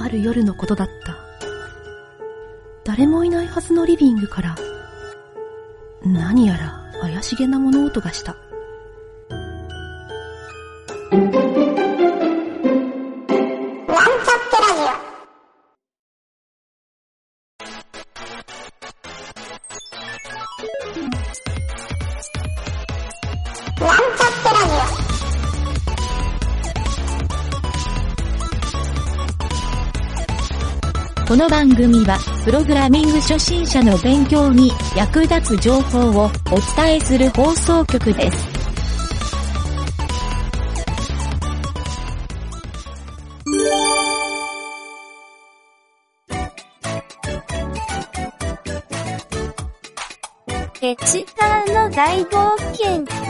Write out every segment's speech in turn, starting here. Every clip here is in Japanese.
ある夜のことだった。誰もいないはずのリビングから、何やら怪しげな物音がした。この番組は、プログラミング初心者の勉強に役立つ情報をお伝えする放送局です。エチカーの大冒険。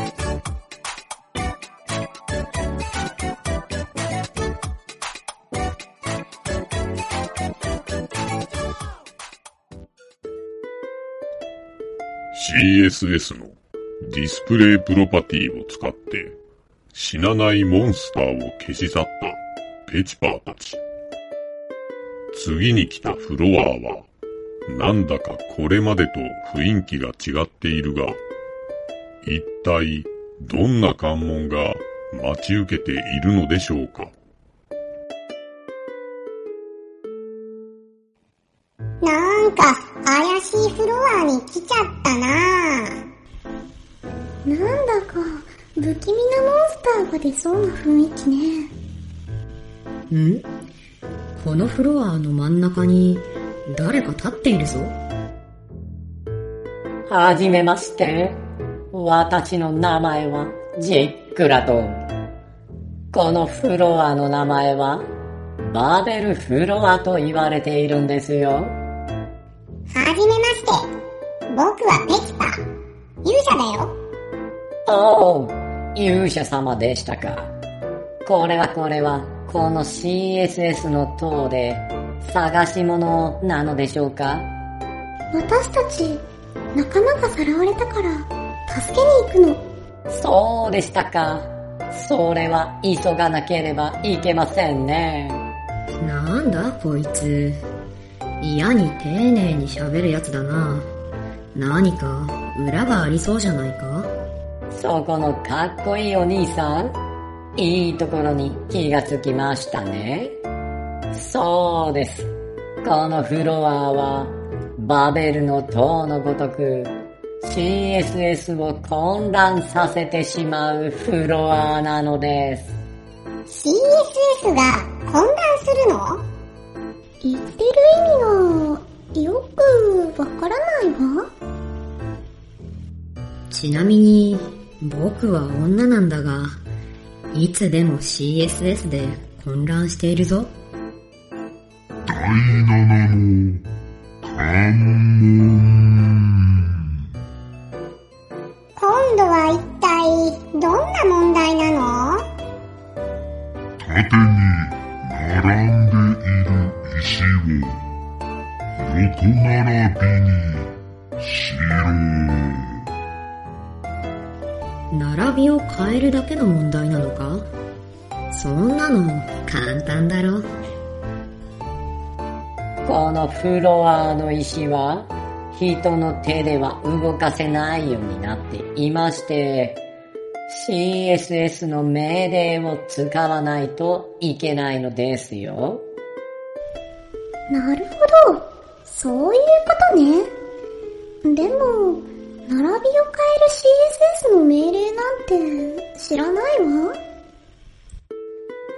CSS のディスプレイプロパティを使って死なないモンスターを消し去ったペチパーたち。次に来たフロアはなんだかこれまでと雰囲気が違っているが、一体どんな関門が待ち受けているのでしょうか？なんか怪しいフロアに来ちゃったな不気味なモンスターが出そうな雰囲気ね。ん？このフロアの真ん中に誰か立っているぞ？はじめまして。私の名前はジックラトン。このフロアの名前はバーベルフロアと言われているんですよ。はじめまして。僕はペキパ。勇者だよ。おお、勇者様でしたか？これはこれは、この CSS の塔で探し物なのでしょうか？私たち、仲間がさらわれたから、助けに行くの。そうでしたか？それは急がなければいけませんね。なんだこいつ。嫌に丁寧に喋るやつだな。何か裏がありそうじゃないか？そこのかっこいいお兄さん、いいところに気がつきましたね。そうです。このフロアは、バベルの塔のごとく、CSS を混乱させてしまうフロアなのです。CSS が混乱するの？言ってる意味がよくわからないわ。ちなみに僕は女なんだが、いつでも CSS で混乱しているぞ。第7の関門。今度は一体どんな問題なの？縦に並んでいる石を横並びにしろ。並びを変えるだけの問題なのか？そんなの簡単だろ。このフロアの石は人の手では動かせないようになっていまして、CSS の命令を使わないといけないのですよ。なるほど。そういうことね。でも、並びを変える CSS の命令なんて知らないわ。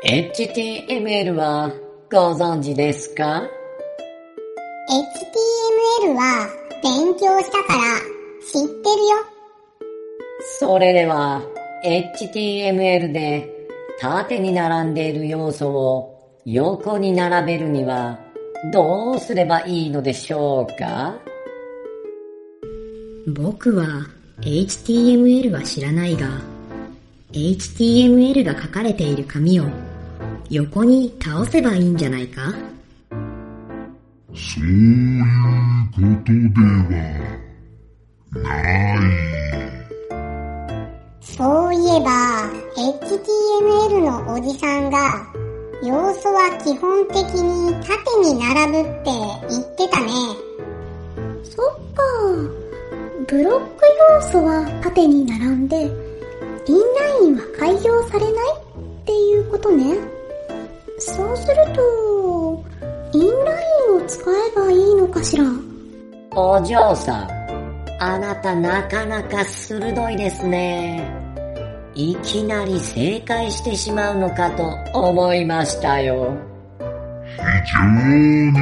HTML はご存知ですか ?HTML は勉強したから知ってるよ。それでは HTML で縦に並んでいる要素を横に並べるにはどうすればいいのでしょうか？僕は HTML は知らないが、HTML が書かれている紙を横に倒せばいいんじゃないか？そういうことではない。そういえば HTML のおじさんが要素は基本的に縦に並ぶって言ってたね。そっか。ブロック要素は縦に並んで、インラインは開業されないっていうことね。そうすると、インラインを使えばいいのかしら？お嬢さん、あなたなかなか鋭いですね。いきなり正解してしまうのかと思いましたよ。非常にいい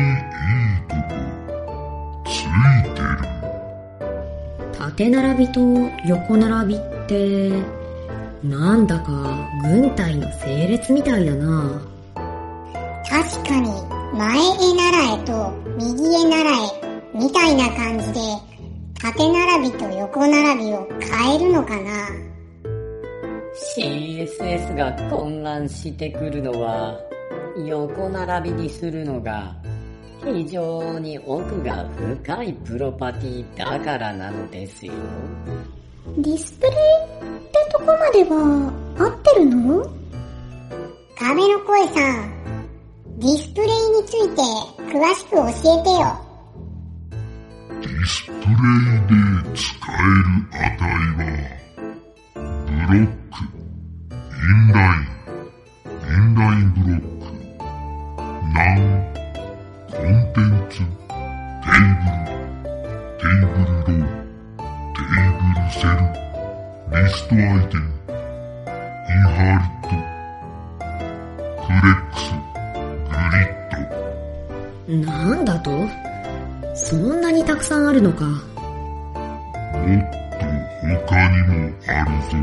とこ、つい。縦並びと横並びって、なんだか軍隊の整列みたいだな。確かに、前へ習えと右へ習え、みたいな感じで、縦並びと横並びを変えるのかな CSS が混乱してくるのは、横並びにするのが、非常に奥が深いプロパティだからなのですよ。ディスプレイってとこまでは合ってるの？壁の声さん、ディスプレイについて詳しく教えてよ。ディスプレイで使える値は、ブロック、inline、inline-block、none、contents、table、table-row、table-cell、list-item、inherit、flex、グリッド、なんだと？そんなにたくさんあるのか。もっと他にもあるぞ。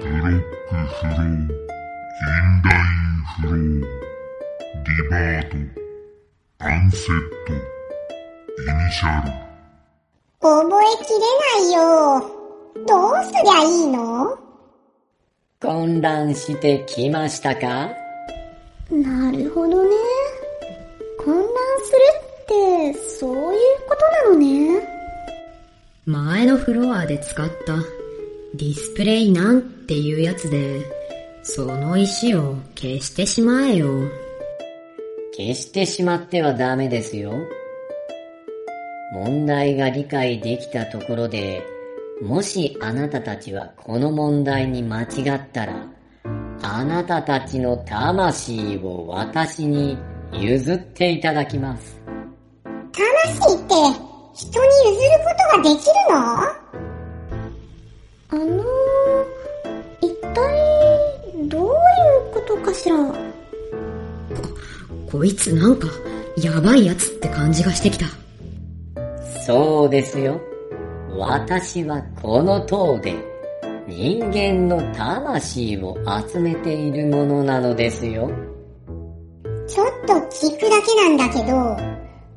block、flow、inline、revert、unset、initial。覚えきれないよ。どうすりゃいいの？混乱してきましたか？なるほどね。混乱するって、そういうことなのね。前のフロアで使ったディスプレイなんていうやつで、その石を消してしまえよ。消してしまってはダメですよ。問題が理解できたところで、もしあなたたちはこの問題に間違ったら、あなたたちの魂を私に譲っていただきます。魂って人に譲ることができるの？あのー、一体、どういうことかしら？こいつなんか、やばいやつって感じがしてきた。そうですよ。私はこの塔で人間の魂を集めているものなのですよ。ちょっと聞くだけなんだけど、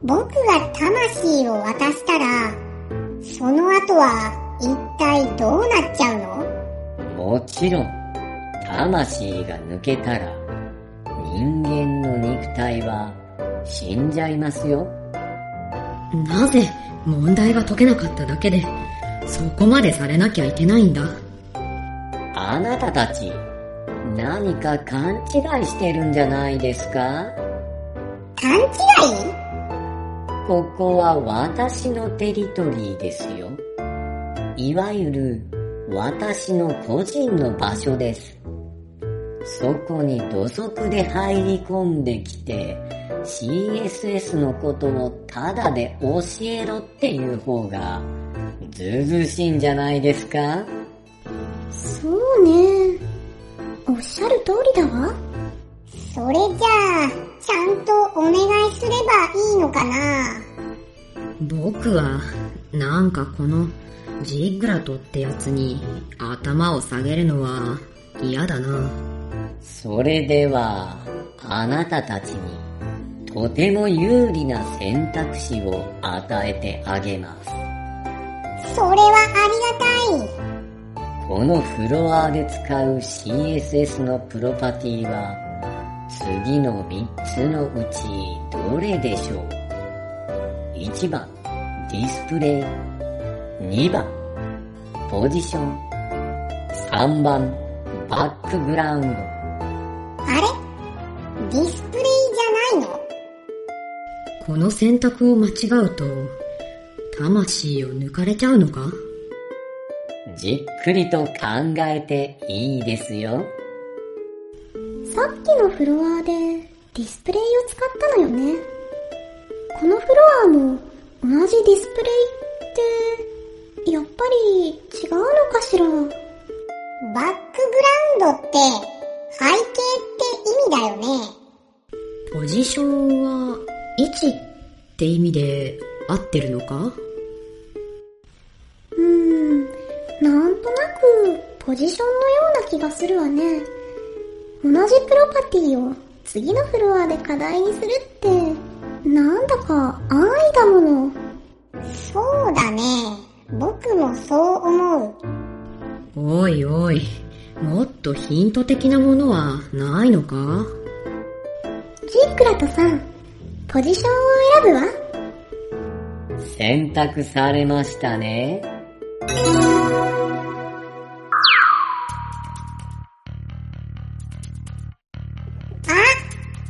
僕が魂を渡したら、その後は一体どうなっちゃうの？もちろん、魂が抜けたら人間の肉体は死んじゃいますよ。なぜ問題が解けなかっただけで、そこまでされなきゃいけないんだ？あなたたち、何か勘違いしてるんじゃないですか？勘違い？ここは私のテリトリーですよ。いわゆる私の個人の場所です。そこに土足で入り込んできて CSS のことをタダで教えろっていう方がずうずうしいんじゃないですか？そうね。おっしゃる通りだわ。それじゃあ、ちゃんとお願いすればいいのかな？僕は、なんかこの、ジーグラトってやつに頭を下げるのは嫌だな。それでは、あなたたちにとても有利な選択肢を与えてあげます。それはありがたい。このフロアで使う CSS のプロパティは次の3つのうちどれでしょう ?1 番ディスプレイ2番ポジション3番バックグラウンド。あれ？ディスプレイじゃないの？この選択を間違うと、魂を抜かれちゃうのか？じっくりと考えていいですよ。さっきのフロアでディスプレイを使ったのよね。このフロアも同じディスプレイって、やっぱり違うのかしら？バックグラウンドって背景って意味だよね。ポジションは位置って意味で合ってるのか？うーん、なんとなくポジションのような気がするわね。同じプロパティを次のフロアで課題にするって、なんだか安易だもの。そうだね。僕もそう思う。おいおい、もっとヒント的なものはないのか？ジークラトさん、ポジションを選ぶわ。選択されましたね。あ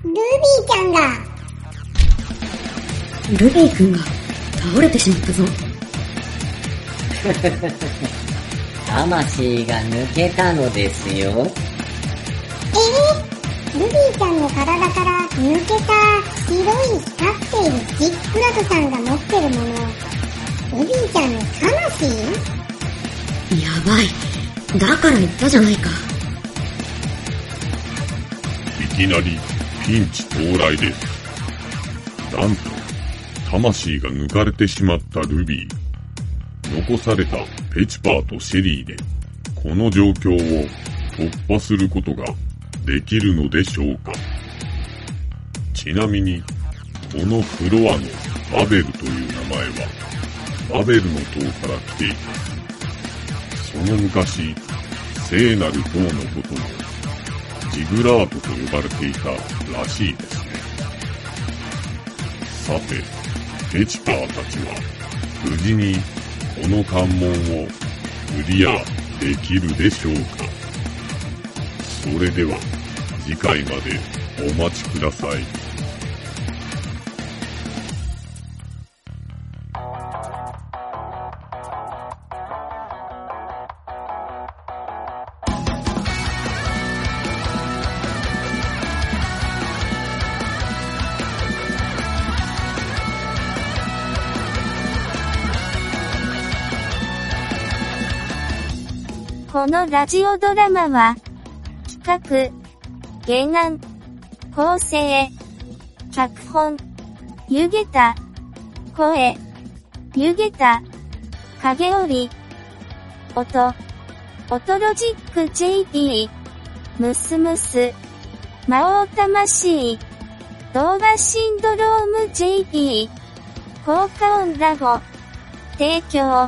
ルビーちゃんだ。ルビー君が倒れてしまったぞ。魂が抜けたのですよ。えー、ルビーちゃんの体から抜けた白い光っているジックラトさんが持ってるもの、ルビーちゃんの魂？やばい。だから言ったじゃないか。いきなりピンチ到来です。なんと、魂が抜かれてしまったルビー。残されたペチパーとシェリーで、この状況を突破することができるのでしょうかちなみに、このフロアのバベルという名前は、バベルの塔から来ています。その昔、聖なる塔のことをジグラートと呼ばれていたらしいですね。さて、ペチパーたちは無事にこの関門をクリアできるでしょうかそれでは次回までお待ちください。このラジオドラマは、企画、原案、構成、脚本、湯げた、声、湯げた、影織、音、音ロジック JD、ムスムス、魔王魂、動画シンドローム JD、効果音ラボ、提供、